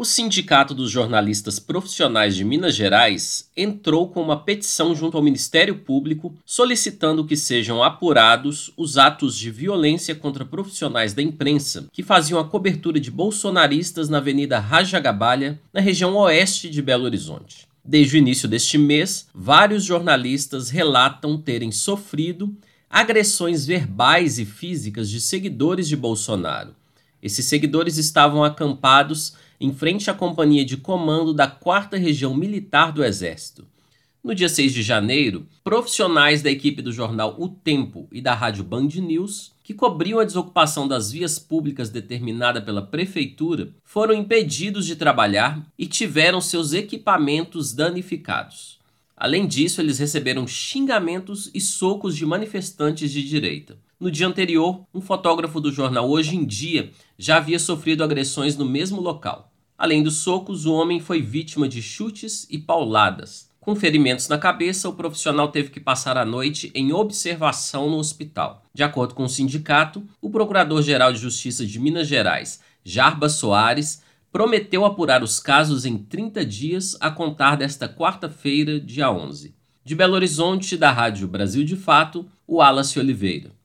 O Sindicato dos Jornalistas Profissionais de Minas Gerais entrou com uma petição junto ao Ministério Público solicitando que sejam apurados os atos de violência contra profissionais da imprensa que faziam a cobertura de bolsonaristas na Avenida Rajagabalha, na região oeste de Belo Horizonte. Desde o início deste mês, vários jornalistas relatam terem sofrido agressões verbais e físicas de seguidores de Bolsonaro. Esses seguidores estavam acampados em frente à companhia de comando da 4 Região Militar do Exército. No dia 6 de janeiro, profissionais da equipe do jornal O Tempo e da rádio Band News, que cobriam a desocupação das vias públicas determinada pela prefeitura, foram impedidos de trabalhar e tiveram seus equipamentos danificados. Além disso, eles receberam xingamentos e socos de manifestantes de direita. No dia anterior, um fotógrafo do jornal Hoje em Dia já havia sofrido agressões no mesmo local. Além dos socos, o homem foi vítima de chutes e pauladas. Com ferimentos na cabeça, o profissional teve que passar a noite em observação no hospital. De acordo com o sindicato, o Procurador-Geral de Justiça de Minas Gerais, Jarba Soares, prometeu apurar os casos em 30 dias a contar desta quarta-feira, dia 11. De Belo Horizonte, da Rádio Brasil de Fato, o Wallace Oliveira.